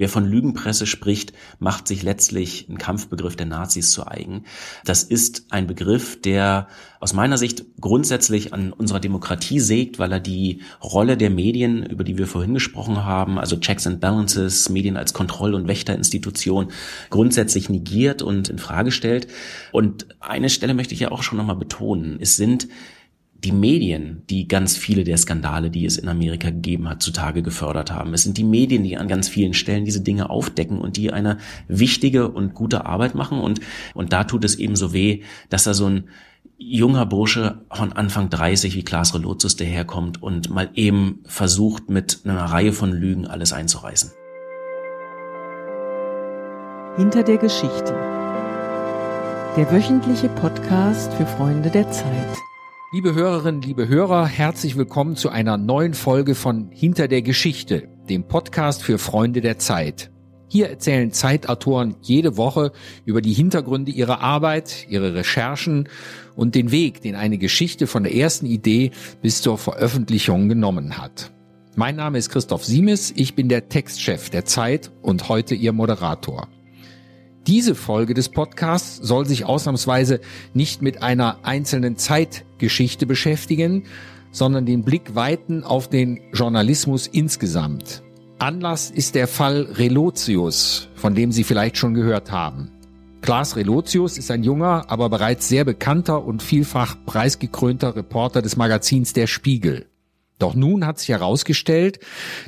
Wer von Lügenpresse spricht, macht sich letztlich einen Kampfbegriff der Nazis zu eigen. Das ist ein Begriff, der aus meiner Sicht grundsätzlich an unserer Demokratie sägt, weil er die Rolle der Medien, über die wir vorhin gesprochen haben, also Checks and Balances, Medien als Kontroll- und Wächterinstitution, grundsätzlich negiert und in Frage stellt. Und eine Stelle möchte ich ja auch schon nochmal betonen. Es sind die Medien, die ganz viele der Skandale, die es in Amerika gegeben hat, zutage gefördert haben. Es sind die Medien, die an ganz vielen Stellen diese Dinge aufdecken und die eine wichtige und gute Arbeit machen. Und, und da tut es eben so weh, dass da so ein junger Bursche von Anfang 30 wie Klaas Relotius daherkommt und mal eben versucht, mit einer Reihe von Lügen alles einzureißen. Hinter der Geschichte. Der wöchentliche Podcast für Freunde der Zeit. Liebe Hörerinnen, liebe Hörer, herzlich willkommen zu einer neuen Folge von Hinter der Geschichte, dem Podcast für Freunde der Zeit. Hier erzählen Zeitautoren jede Woche über die Hintergründe ihrer Arbeit, ihre Recherchen und den Weg, den eine Geschichte von der ersten Idee bis zur Veröffentlichung genommen hat. Mein Name ist Christoph Siemes, ich bin der Textchef der Zeit und heute Ihr Moderator. Diese Folge des Podcasts soll sich ausnahmsweise nicht mit einer einzelnen Zeitgeschichte beschäftigen, sondern den Blick weiten auf den Journalismus insgesamt. Anlass ist der Fall Relotius, von dem Sie vielleicht schon gehört haben. Klaas Relotius ist ein junger, aber bereits sehr bekannter und vielfach preisgekrönter Reporter des Magazins Der Spiegel. Doch nun hat sich herausgestellt,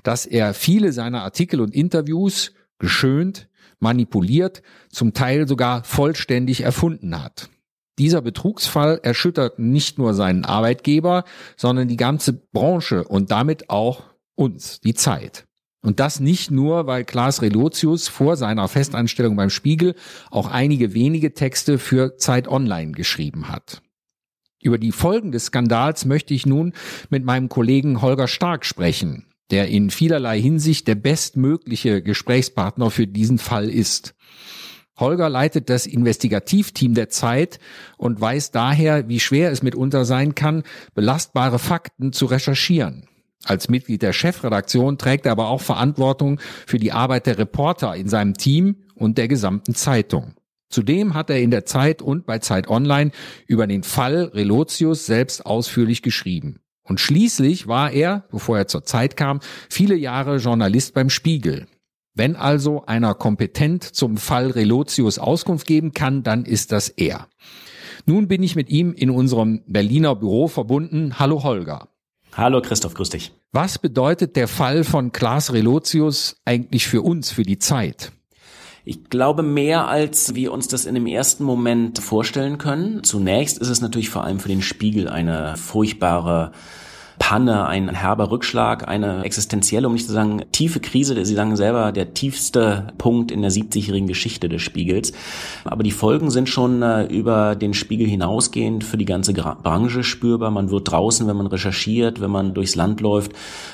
dass er viele seiner Artikel und Interviews geschönt, manipuliert, zum Teil sogar vollständig erfunden hat. Dieser Betrugsfall erschüttert nicht nur seinen Arbeitgeber, sondern die ganze Branche und damit auch uns, die Zeit. Und das nicht nur, weil Klaas Relotius vor seiner Festanstellung beim Spiegel auch einige wenige Texte für Zeit Online geschrieben hat. Über die Folgen des Skandals möchte ich nun mit meinem Kollegen Holger Stark sprechen der in vielerlei Hinsicht der bestmögliche Gesprächspartner für diesen Fall ist. Holger leitet das Investigativteam der Zeit und weiß daher, wie schwer es mitunter sein kann, belastbare Fakten zu recherchieren. Als Mitglied der Chefredaktion trägt er aber auch Verantwortung für die Arbeit der Reporter in seinem Team und der gesamten Zeitung. Zudem hat er in der Zeit und bei Zeit Online über den Fall Relotius selbst ausführlich geschrieben. Und schließlich war er, bevor er zur Zeit kam, viele Jahre Journalist beim Spiegel. Wenn also einer kompetent zum Fall Relotius Auskunft geben kann, dann ist das er. Nun bin ich mit ihm in unserem Berliner Büro verbunden. Hallo Holger. Hallo Christoph, grüß dich. Was bedeutet der Fall von Klaas Relotius eigentlich für uns, für die Zeit? Ich glaube mehr, als wir uns das in dem ersten Moment vorstellen können. Zunächst ist es natürlich vor allem für den Spiegel eine furchtbare Panne, ein herber Rückschlag, eine existenzielle, um nicht zu sagen tiefe Krise. Sie sagen selber, der tiefste Punkt in der 70-jährigen Geschichte des Spiegels. Aber die Folgen sind schon äh, über den Spiegel hinausgehend für die ganze Branche spürbar. Man wird draußen, wenn man recherchiert, wenn man durchs Land läuft,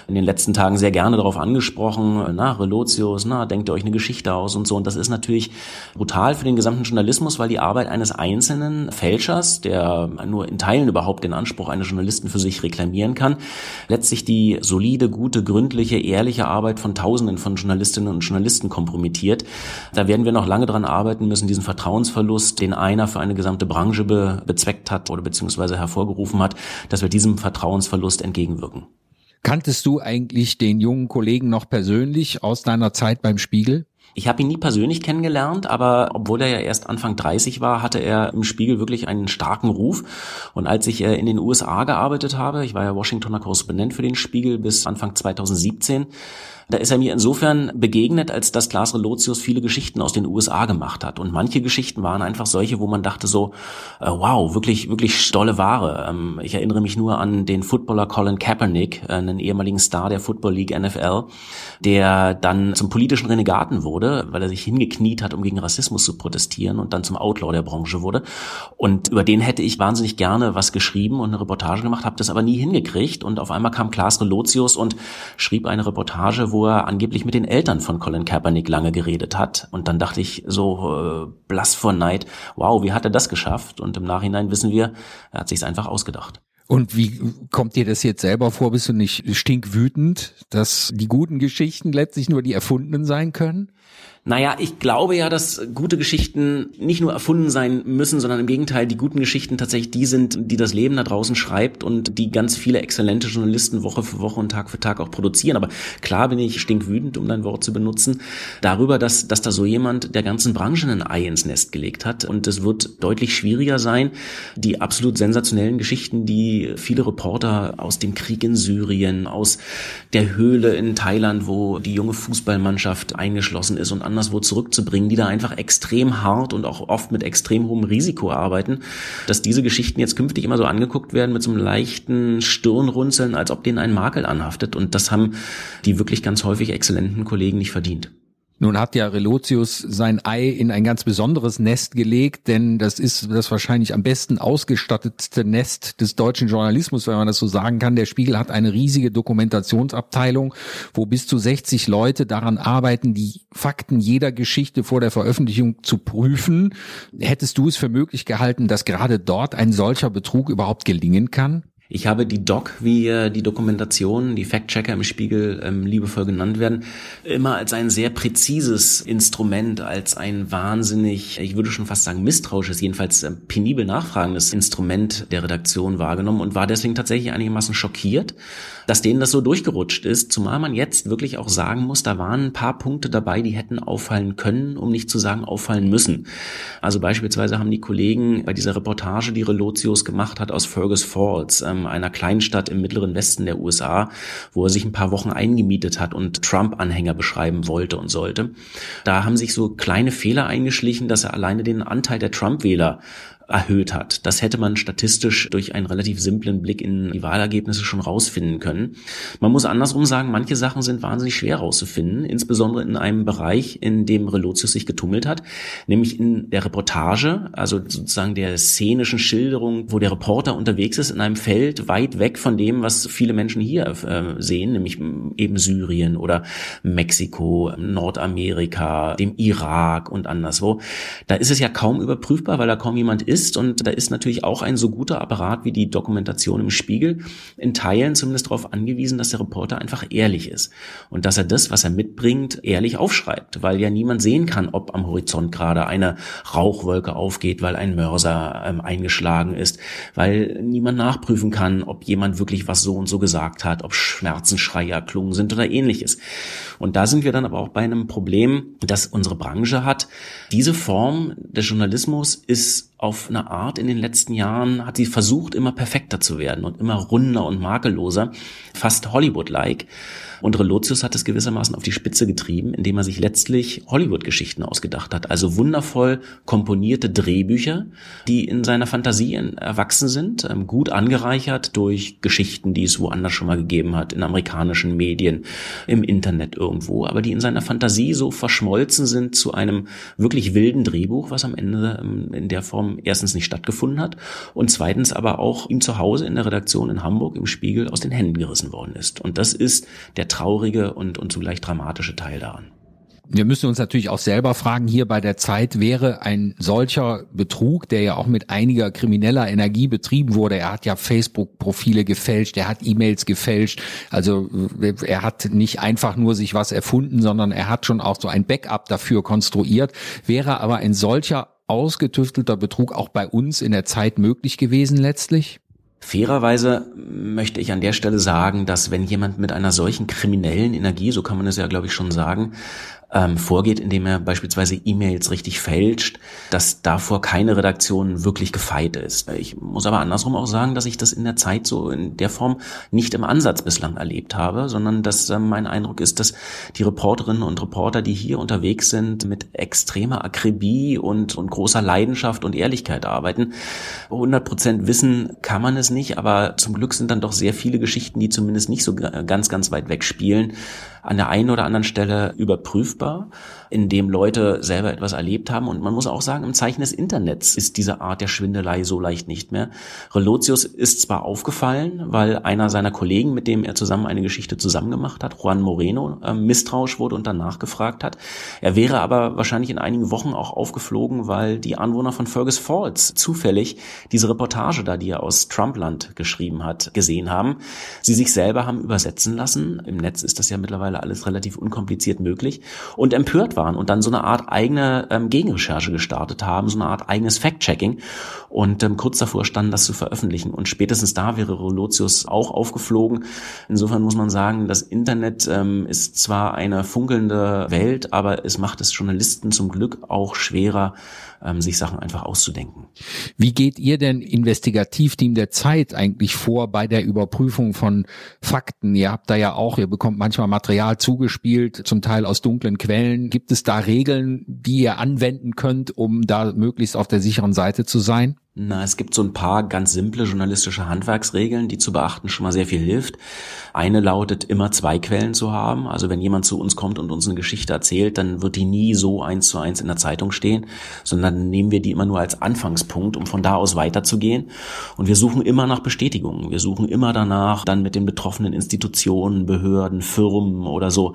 in den letzten Tagen sehr gerne darauf angesprochen, na, Relotius, na, denkt ihr euch eine Geschichte aus und so. Und das ist natürlich brutal für den gesamten Journalismus, weil die Arbeit eines einzelnen Fälschers, der nur in Teilen überhaupt den Anspruch eines Journalisten für sich reklamieren kann, letztlich die solide, gute, gründliche, ehrliche Arbeit von Tausenden von Journalistinnen und Journalisten kompromittiert. Da werden wir noch lange dran arbeiten müssen, diesen Vertrauensverlust, den einer für eine gesamte Branche be bezweckt hat oder beziehungsweise hervorgerufen hat, dass wir diesem Vertrauensverlust entgegenwirken. Kanntest du eigentlich den jungen Kollegen noch persönlich aus deiner Zeit beim Spiegel? Ich habe ihn nie persönlich kennengelernt, aber obwohl er ja erst Anfang 30 war, hatte er im Spiegel wirklich einen starken Ruf. Und als ich äh, in den USA gearbeitet habe, ich war ja Washingtoner Korrespondent für den Spiegel bis Anfang 2017, da ist er mir insofern begegnet, als dass Klaas Relotius viele Geschichten aus den USA gemacht hat. Und manche Geschichten waren einfach solche, wo man dachte so, äh, wow, wirklich, wirklich stolle Ware. Ähm, ich erinnere mich nur an den Footballer Colin Kaepernick, äh, einen ehemaligen Star der Football League NFL, der dann zum politischen Renegaten wurde, weil er sich hingekniet hat, um gegen Rassismus zu protestieren und dann zum Outlaw der Branche wurde. Und über den hätte ich wahnsinnig gerne was geschrieben und eine Reportage gemacht, habe das aber nie hingekriegt. Und auf einmal kam Klaas Relotius und schrieb eine Reportage, wo wo er angeblich mit den Eltern von Colin Kaepernick lange geredet hat. Und dann dachte ich so äh, blass vor Neid, wow, wie hat er das geschafft? Und im Nachhinein wissen wir, er hat sich's einfach ausgedacht. Und wie kommt dir das jetzt selber vor? Bist du nicht stinkwütend, dass die guten Geschichten letztlich nur die erfundenen sein können? Naja, ich glaube ja, dass gute Geschichten nicht nur erfunden sein müssen, sondern im Gegenteil, die guten Geschichten tatsächlich die sind, die das Leben da draußen schreibt und die ganz viele exzellente Journalisten Woche für Woche und Tag für Tag auch produzieren. Aber klar bin ich stinkwütend, um dein Wort zu benutzen, darüber, dass, dass da so jemand der ganzen Branche ein Ei ins Nest gelegt hat. Und es wird deutlich schwieriger sein, die absolut sensationellen Geschichten, die viele Reporter aus dem Krieg in Syrien, aus der Höhle in Thailand, wo die junge Fußballmannschaft eingeschlossen ist und anderswo zurückzubringen, die da einfach extrem hart und auch oft mit extrem hohem Risiko arbeiten, dass diese Geschichten jetzt künftig immer so angeguckt werden mit so einem leichten Stirnrunzeln, als ob denen ein Makel anhaftet. Und das haben die wirklich ganz häufig exzellenten Kollegen nicht verdient. Nun hat ja Relotius sein Ei in ein ganz besonderes Nest gelegt, denn das ist das wahrscheinlich am besten ausgestattetste Nest des deutschen Journalismus, wenn man das so sagen kann. Der Spiegel hat eine riesige Dokumentationsabteilung, wo bis zu 60 Leute daran arbeiten, die Fakten jeder Geschichte vor der Veröffentlichung zu prüfen. Hättest du es für möglich gehalten, dass gerade dort ein solcher Betrug überhaupt gelingen kann? Ich habe die Doc, wie äh, die Dokumentation, die Fact-Checker im Spiegel ähm, liebevoll genannt werden, immer als ein sehr präzises Instrument, als ein wahnsinnig, ich würde schon fast sagen misstrauisches, jedenfalls äh, penibel nachfragendes Instrument der Redaktion wahrgenommen und war deswegen tatsächlich einigermaßen schockiert, dass denen das so durchgerutscht ist, zumal man jetzt wirklich auch sagen muss, da waren ein paar Punkte dabei, die hätten auffallen können, um nicht zu sagen auffallen müssen. Also beispielsweise haben die Kollegen bei dieser Reportage, die Relotius gemacht hat aus Fergus Falls, ähm, einer Kleinstadt im mittleren Westen der USA, wo er sich ein paar Wochen eingemietet hat und Trump-Anhänger beschreiben wollte und sollte. Da haben sich so kleine Fehler eingeschlichen, dass er alleine den Anteil der Trump-Wähler erhöht hat. Das hätte man statistisch durch einen relativ simplen Blick in die Wahlergebnisse schon rausfinden können. Man muss andersrum sagen, manche Sachen sind wahnsinnig schwer rauszufinden, insbesondere in einem Bereich, in dem Relotius sich getummelt hat, nämlich in der Reportage, also sozusagen der szenischen Schilderung, wo der Reporter unterwegs ist in einem Feld weit weg von dem, was viele Menschen hier äh, sehen, nämlich eben Syrien oder Mexiko, Nordamerika, dem Irak und anderswo. Da ist es ja kaum überprüfbar, weil da kaum jemand ist, ist. Und da ist natürlich auch ein so guter Apparat wie die Dokumentation im Spiegel in Teilen zumindest darauf angewiesen, dass der Reporter einfach ehrlich ist und dass er das, was er mitbringt, ehrlich aufschreibt, weil ja niemand sehen kann, ob am Horizont gerade eine Rauchwolke aufgeht, weil ein Mörser ähm, eingeschlagen ist, weil niemand nachprüfen kann, ob jemand wirklich was so und so gesagt hat, ob Schmerzensschreie erklungen sind oder ähnliches. Und da sind wir dann aber auch bei einem Problem, das unsere Branche hat. Diese Form des Journalismus ist auf eine Art in den letzten Jahren hat sie versucht, immer perfekter zu werden und immer runder und makelloser, fast Hollywood-like. Und Relotius hat es gewissermaßen auf die Spitze getrieben, indem er sich letztlich Hollywood-Geschichten ausgedacht hat. Also wundervoll komponierte Drehbücher, die in seiner Fantasie erwachsen sind, ähm, gut angereichert durch Geschichten, die es woanders schon mal gegeben hat, in amerikanischen Medien, im Internet irgendwo, aber die in seiner Fantasie so verschmolzen sind zu einem wirklich wilden Drehbuch, was am Ende ähm, in der Form erstens nicht stattgefunden hat und zweitens aber auch ihm zu Hause in der Redaktion in Hamburg im Spiegel aus den Händen gerissen worden ist. Und das ist der traurige und, und zugleich dramatische Teil daran. Wir müssen uns natürlich auch selber fragen, hier bei der Zeit wäre ein solcher Betrug, der ja auch mit einiger krimineller Energie betrieben wurde. Er hat ja Facebook-Profile gefälscht, er hat E-Mails gefälscht. Also er hat nicht einfach nur sich was erfunden, sondern er hat schon auch so ein Backup dafür konstruiert. Wäre aber ein solcher ausgetüftelter Betrug auch bei uns in der Zeit möglich gewesen letztlich? Fairerweise möchte ich an der Stelle sagen, dass wenn jemand mit einer solchen kriminellen Energie, so kann man es ja glaube ich schon sagen, ähm, vorgeht, indem er beispielsweise E-Mails richtig fälscht, dass davor keine Redaktion wirklich gefeit ist. Ich muss aber andersrum auch sagen, dass ich das in der Zeit so in der Form nicht im Ansatz bislang erlebt habe, sondern dass äh, mein Eindruck ist, dass die Reporterinnen und Reporter, die hier unterwegs sind, mit extremer Akribie und, und großer Leidenschaft und Ehrlichkeit arbeiten. 100 Prozent wissen kann man es nicht, aber zum Glück sind dann doch sehr viele Geschichten, die zumindest nicht so ganz, ganz weit weg spielen, an der einen oder anderen Stelle überprüfbar, in dem Leute selber etwas erlebt haben. Und man muss auch sagen, im Zeichen des Internets ist diese Art der Schwindelei so leicht nicht mehr. Relotius ist zwar aufgefallen, weil einer seiner Kollegen, mit dem er zusammen eine Geschichte zusammen gemacht hat, Juan Moreno, äh, misstrauisch wurde und danach gefragt hat. Er wäre aber wahrscheinlich in einigen Wochen auch aufgeflogen, weil die Anwohner von Fergus Falls zufällig diese Reportage da, die er aus Trumpland geschrieben hat, gesehen haben. Sie sich selber haben übersetzen lassen. Im Netz ist das ja mittlerweile alles relativ unkompliziert möglich und empört waren und dann so eine Art eigene ähm, Gegenrecherche gestartet haben, so eine Art eigenes Fact-Checking und ähm, kurz davor standen, das zu veröffentlichen. Und spätestens da wäre Rolotius auch aufgeflogen. Insofern muss man sagen, das Internet ähm, ist zwar eine funkelnde Welt, aber es macht es Journalisten zum Glück auch schwerer, ähm, sich Sachen einfach auszudenken. Wie geht ihr denn Investigativteam der Zeit eigentlich vor bei der Überprüfung von Fakten? Ihr habt da ja auch, ihr bekommt manchmal Material zugespielt, zum Teil aus dunklen Quellen. Gibt es da Regeln, die ihr anwenden könnt, um da möglichst auf der sicheren Seite zu sein? Na, es gibt so ein paar ganz simple journalistische Handwerksregeln, die zu beachten schon mal sehr viel hilft. Eine lautet, immer zwei Quellen zu haben. Also wenn jemand zu uns kommt und uns eine Geschichte erzählt, dann wird die nie so eins zu eins in der Zeitung stehen, sondern nehmen wir die immer nur als Anfangspunkt, um von da aus weiterzugehen. Und wir suchen immer nach Bestätigungen. Wir suchen immer danach, dann mit den betroffenen Institutionen, Behörden, Firmen oder so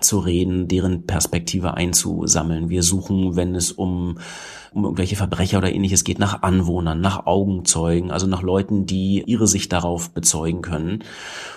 zu reden, deren Perspektive einzusammeln. Wir suchen, wenn es um um irgendwelche Verbrecher oder ähnliches geht, nach Anwohnern, nach Augenzeugen, also nach Leuten, die ihre Sicht darauf bezeugen können.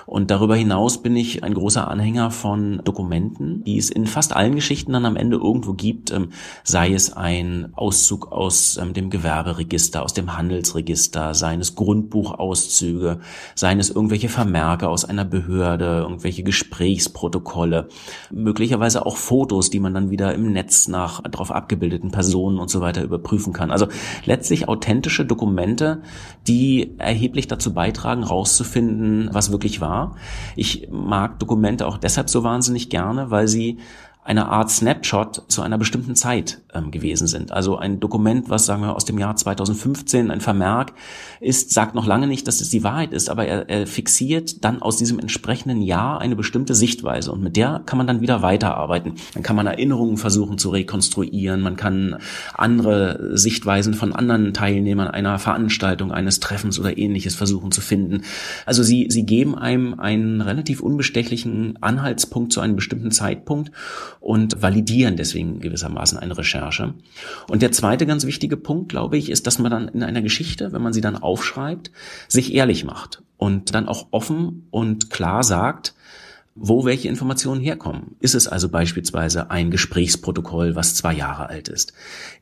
Und darüber hinaus bin ich ein großer Anhänger von Dokumenten, die es in fast allen Geschichten dann am Ende irgendwo gibt, ähm, sei es ein Auszug aus ähm, dem Gewerberegister, aus dem Handelsregister, seien Grundbuchauszüge, seien irgendwelche Vermerke aus einer Behörde, irgendwelche Gesprächsprotokolle, möglicherweise auch Fotos, die man dann wieder im Netz nach darauf abgebildeten Personen und so weiter überprüfen kann. Also letztlich authentische Dokumente, die erheblich dazu beitragen, rauszufinden, was wirklich war. Ich mag Dokumente auch deshalb so wahnsinnig gerne, weil sie eine Art Snapshot zu einer bestimmten Zeit ähm, gewesen sind. Also ein Dokument, was sagen wir aus dem Jahr 2015, ein Vermerk ist, sagt noch lange nicht, dass es die Wahrheit ist, aber er, er fixiert dann aus diesem entsprechenden Jahr eine bestimmte Sichtweise und mit der kann man dann wieder weiterarbeiten. Dann kann man Erinnerungen versuchen zu rekonstruieren, man kann andere Sichtweisen von anderen Teilnehmern einer Veranstaltung, eines Treffens oder ähnliches versuchen zu finden. Also sie, sie geben einem einen relativ unbestechlichen Anhaltspunkt zu einem bestimmten Zeitpunkt und validieren deswegen gewissermaßen eine Recherche. Und der zweite ganz wichtige Punkt, glaube ich, ist, dass man dann in einer Geschichte, wenn man sie dann aufschreibt, sich ehrlich macht und dann auch offen und klar sagt, wo welche Informationen herkommen. Ist es also beispielsweise ein Gesprächsprotokoll, was zwei Jahre alt ist?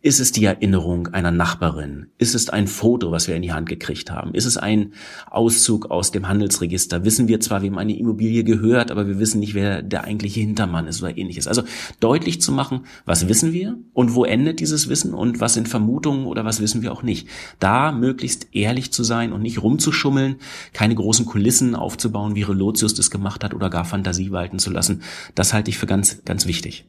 Ist es die Erinnerung einer Nachbarin? Ist es ein Foto, was wir in die Hand gekriegt haben? Ist es ein Auszug aus dem Handelsregister? Wissen wir zwar, wem eine Immobilie gehört, aber wir wissen nicht, wer der eigentliche Hintermann ist oder ähnliches. Also deutlich zu machen, was wissen wir und wo endet dieses Wissen und was sind Vermutungen oder was wissen wir auch nicht. Da möglichst ehrlich zu sein und nicht rumzuschummeln, keine großen Kulissen aufzubauen, wie Relotius das gemacht hat oder gar Fantasie Fantasie walten zu lassen. Das halte ich für ganz, ganz wichtig.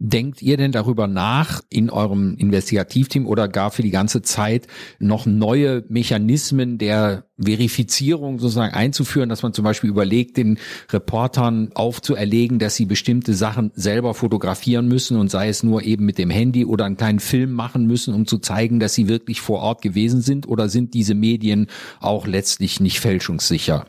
Denkt ihr denn darüber nach in eurem Investigativteam oder gar für die ganze Zeit noch neue Mechanismen der Verifizierung sozusagen einzuführen, dass man zum Beispiel überlegt, den Reportern aufzuerlegen, dass sie bestimmte Sachen selber fotografieren müssen und sei es nur eben mit dem Handy oder einen kleinen Film machen müssen, um zu zeigen, dass sie wirklich vor Ort gewesen sind oder sind diese Medien auch letztlich nicht fälschungssicher?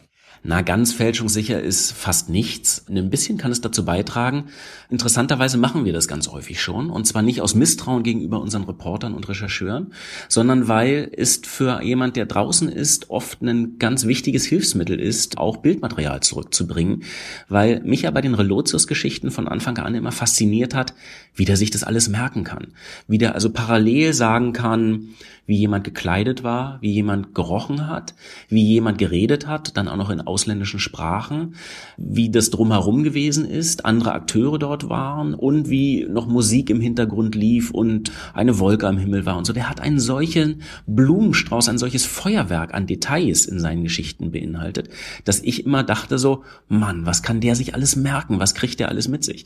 Na, ganz fälschungssicher ist fast nichts. Ein bisschen kann es dazu beitragen. Interessanterweise machen wir das ganz häufig schon. Und zwar nicht aus Misstrauen gegenüber unseren Reportern und Rechercheuren, sondern weil es für jemand, der draußen ist, oft ein ganz wichtiges Hilfsmittel ist, auch Bildmaterial zurückzubringen. Weil mich ja bei den Relotius-Geschichten von Anfang an immer fasziniert hat, wie der sich das alles merken kann. Wie der also parallel sagen kann, wie jemand gekleidet war, wie jemand gerochen hat, wie jemand geredet hat, dann auch noch in ausländischen Sprachen, wie das drumherum gewesen ist, andere Akteure dort waren und wie noch Musik im Hintergrund lief und eine Wolke am Himmel war und so. Der hat einen solchen Blumenstrauß, ein solches Feuerwerk an Details in seinen Geschichten beinhaltet, dass ich immer dachte so, Mann, was kann der sich alles merken? Was kriegt der alles mit sich?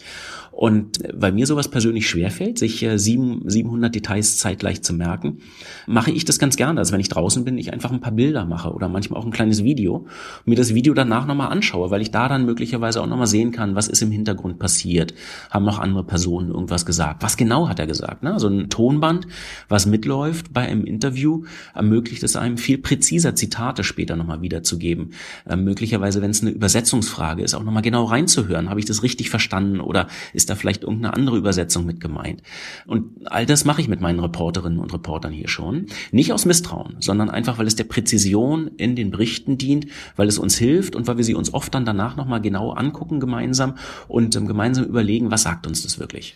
Und weil mir sowas persönlich schwerfällt, sich äh, 700 Details zeitgleich zu merken, mache ich das ganz gerne. Also wenn ich draußen bin, ich einfach ein paar Bilder mache oder manchmal auch ein kleines Video, mir das das Video danach nochmal anschaue, weil ich da dann möglicherweise auch nochmal sehen kann, was ist im Hintergrund passiert. Haben noch andere Personen irgendwas gesagt? Was genau hat er gesagt? Ne? Also ein Tonband, was mitläuft bei einem Interview, ermöglicht es einem viel präziser Zitate später nochmal wiederzugeben. Äh, möglicherweise, wenn es eine Übersetzungsfrage ist, auch nochmal genau reinzuhören. Habe ich das richtig verstanden oder ist da vielleicht irgendeine andere Übersetzung mit gemeint? Und all das mache ich mit meinen Reporterinnen und Reportern hier schon. Nicht aus Misstrauen, sondern einfach, weil es der Präzision in den Berichten dient, weil es uns hilft und weil wir sie uns oft dann danach nochmal genau angucken gemeinsam und ähm, gemeinsam überlegen, was sagt uns das wirklich.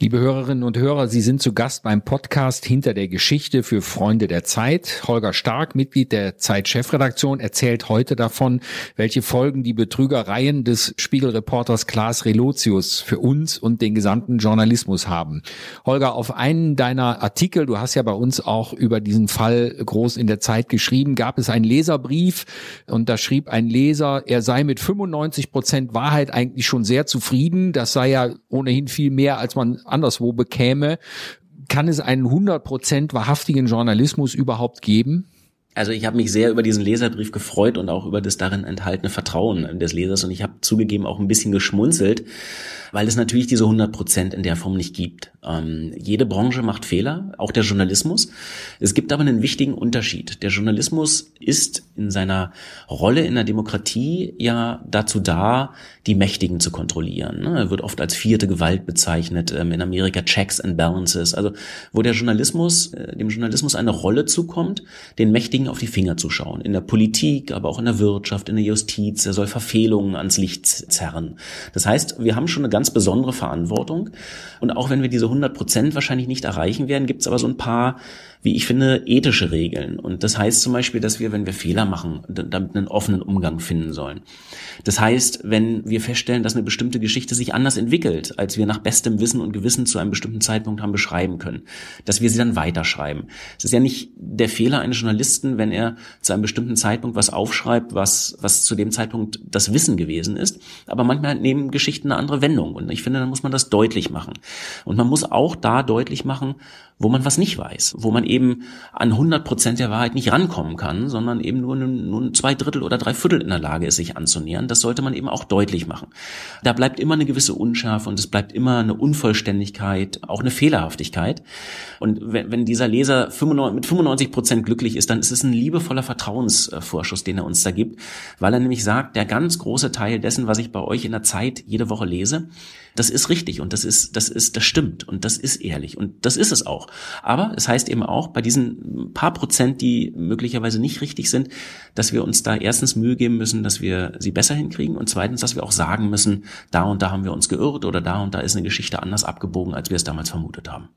Liebe Hörerinnen und Hörer, Sie sind zu Gast beim Podcast Hinter der Geschichte für Freunde der Zeit. Holger Stark, Mitglied der Zeit-Chefredaktion, erzählt heute davon, welche Folgen die Betrügereien des Spiegelreporters Klaas Relotius für uns und den gesamten Journalismus haben. Holger, auf einen deiner Artikel, du hast ja bei uns auch über diesen Fall groß in der Zeit geschrieben, gab es einen Leserbrief und da schrieb ein Leser, er sei mit 95 Prozent Wahrheit eigentlich schon sehr zufrieden. Das sei ja ohnehin viel mehr, als man anderswo bekäme. Kann es einen 100% wahrhaftigen Journalismus überhaupt geben? Also ich habe mich sehr über diesen Leserbrief gefreut und auch über das darin enthaltene Vertrauen des Lesers und ich habe zugegeben auch ein bisschen geschmunzelt, weil es natürlich diese 100 Prozent in der Form nicht gibt. Ähm, jede Branche macht Fehler, auch der Journalismus. Es gibt aber einen wichtigen Unterschied. Der Journalismus ist in seiner Rolle in der Demokratie ja dazu da, die Mächtigen zu kontrollieren. Ne? Er wird oft als vierte Gewalt bezeichnet, ähm, in Amerika Checks and Balances, also wo der Journalismus, äh, dem Journalismus eine Rolle zukommt, den Mächtigen auf die Finger zu schauen. In der Politik, aber auch in der Wirtschaft, in der Justiz. Er soll Verfehlungen ans Licht zerren. Das heißt, wir haben schon eine ganz besondere Verantwortung. Und auch wenn wir diese 100 Prozent wahrscheinlich nicht erreichen werden, gibt es aber so ein paar wie ich finde, ethische Regeln. Und das heißt zum Beispiel, dass wir, wenn wir Fehler machen, damit einen offenen Umgang finden sollen. Das heißt, wenn wir feststellen, dass eine bestimmte Geschichte sich anders entwickelt, als wir nach bestem Wissen und Gewissen zu einem bestimmten Zeitpunkt haben beschreiben können, dass wir sie dann weiterschreiben. Es ist ja nicht der Fehler eines Journalisten, wenn er zu einem bestimmten Zeitpunkt was aufschreibt, was, was zu dem Zeitpunkt das Wissen gewesen ist. Aber manchmal nehmen Geschichten eine andere Wendung. Und ich finde, dann muss man das deutlich machen. Und man muss auch da deutlich machen, wo man was nicht weiß, wo man eben an 100 Prozent der Wahrheit nicht rankommen kann, sondern eben nur, nur zwei Drittel oder drei Viertel in der Lage ist, sich anzunähern. Das sollte man eben auch deutlich machen. Da bleibt immer eine gewisse Unschärfe und es bleibt immer eine Unvollständigkeit, auch eine Fehlerhaftigkeit. Und wenn, wenn dieser Leser 95, mit 95 Prozent glücklich ist, dann ist es ein liebevoller Vertrauensvorschuss, den er uns da gibt, weil er nämlich sagt, der ganz große Teil dessen, was ich bei euch in der Zeit jede Woche lese, das ist richtig und das ist, das ist, das stimmt und das ist ehrlich und das ist es auch. Aber es heißt eben auch bei diesen paar Prozent, die möglicherweise nicht richtig sind, dass wir uns da erstens Mühe geben müssen, dass wir sie besser hinkriegen und zweitens, dass wir auch sagen müssen, da und da haben wir uns geirrt oder da und da ist eine Geschichte anders abgebogen, als wir es damals vermutet haben.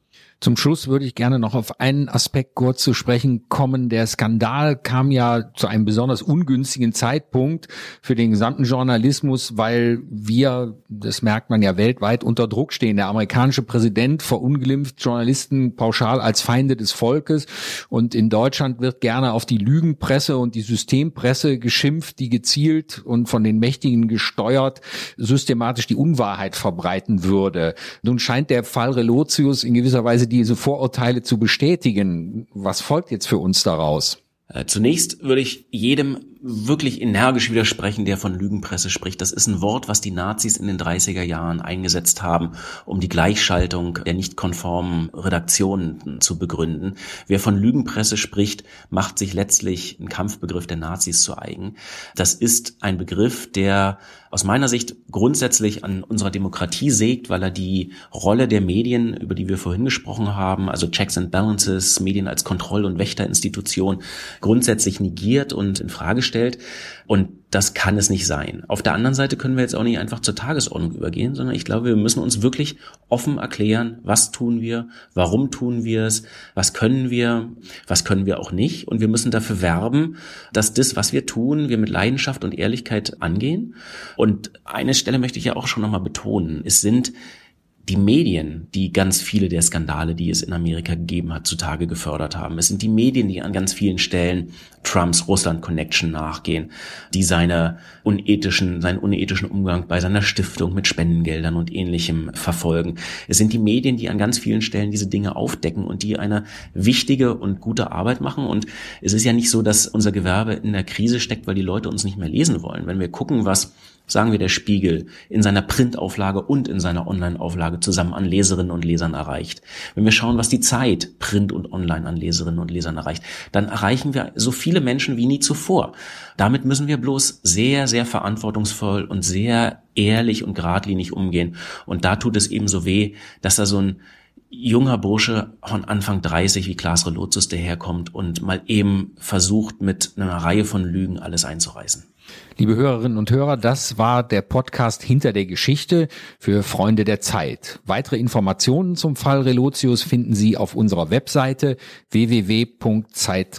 Zum Schluss würde ich gerne noch auf einen Aspekt kurz zu sprechen kommen. Der Skandal kam ja zu einem besonders ungünstigen Zeitpunkt für den gesamten Journalismus, weil wir, das merkt man ja weltweit, unter Druck stehen. Der amerikanische Präsident verunglimpft Journalisten pauschal als Feinde des Volkes und in Deutschland wird gerne auf die Lügenpresse und die Systempresse geschimpft, die gezielt und von den Mächtigen gesteuert systematisch die Unwahrheit verbreiten würde. Nun scheint der Fall Relotius in gewisser Weise diese Vorurteile zu bestätigen. Was folgt jetzt für uns daraus? Äh, zunächst würde ich jedem wirklich energisch widersprechen, der von Lügenpresse spricht. Das ist ein Wort, was die Nazis in den 30er Jahren eingesetzt haben, um die Gleichschaltung der nicht konformen Redaktionen zu begründen. Wer von Lügenpresse spricht, macht sich letztlich einen Kampfbegriff der Nazis zu eigen. Das ist ein Begriff, der aus meiner Sicht grundsätzlich an unserer Demokratie sägt, weil er die Rolle der Medien, über die wir vorhin gesprochen haben, also Checks and Balances, Medien als Kontroll- und Wächterinstitution, grundsätzlich negiert und in Frage. Und das kann es nicht sein. Auf der anderen Seite können wir jetzt auch nicht einfach zur Tagesordnung übergehen, sondern ich glaube, wir müssen uns wirklich offen erklären, was tun wir, warum tun wir es, was können wir, was können wir auch nicht. Und wir müssen dafür werben, dass das, was wir tun, wir mit Leidenschaft und Ehrlichkeit angehen. Und eine Stelle möchte ich ja auch schon nochmal betonen. Es sind die Medien, die ganz viele der Skandale, die es in Amerika gegeben hat, zutage gefördert haben. Es sind die Medien, die an ganz vielen Stellen Trumps Russland-Connection nachgehen, die seine unethischen, seinen unethischen Umgang bei seiner Stiftung mit Spendengeldern und ähnlichem verfolgen. Es sind die Medien, die an ganz vielen Stellen diese Dinge aufdecken und die eine wichtige und gute Arbeit machen. Und es ist ja nicht so, dass unser Gewerbe in der Krise steckt, weil die Leute uns nicht mehr lesen wollen. Wenn wir gucken, was sagen wir der Spiegel, in seiner Printauflage und in seiner Online-Auflage zusammen an Leserinnen und Lesern erreicht. Wenn wir schauen, was die Zeit Print und Online an Leserinnen und Lesern erreicht, dann erreichen wir so viele Menschen wie nie zuvor. Damit müssen wir bloß sehr, sehr verantwortungsvoll und sehr ehrlich und geradlinig umgehen. Und da tut es eben so weh, dass da so ein junger Bursche von Anfang 30 wie Klaas Relotius daherkommt und mal eben versucht, mit einer Reihe von Lügen alles einzureißen. Liebe Hörerinnen und Hörer, das war der Podcast Hinter der Geschichte für Freunde der Zeit. Weitere Informationen zum Fall Relotius finden Sie auf unserer Webseite www.zeit.de.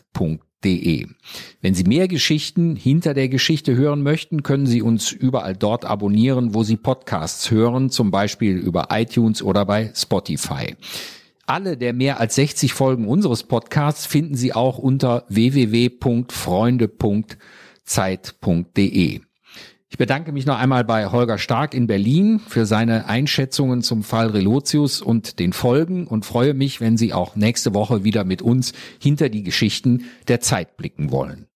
Wenn Sie mehr Geschichten hinter der Geschichte hören möchten, können Sie uns überall dort abonnieren, wo Sie Podcasts hören, zum Beispiel über iTunes oder bei Spotify. Alle der mehr als 60 Folgen unseres Podcasts finden Sie auch unter www.freunde.de zeit.de. Ich bedanke mich noch einmal bei Holger Stark in Berlin für seine Einschätzungen zum Fall Relotius und den Folgen und freue mich, wenn Sie auch nächste Woche wieder mit uns hinter die Geschichten der Zeit blicken wollen.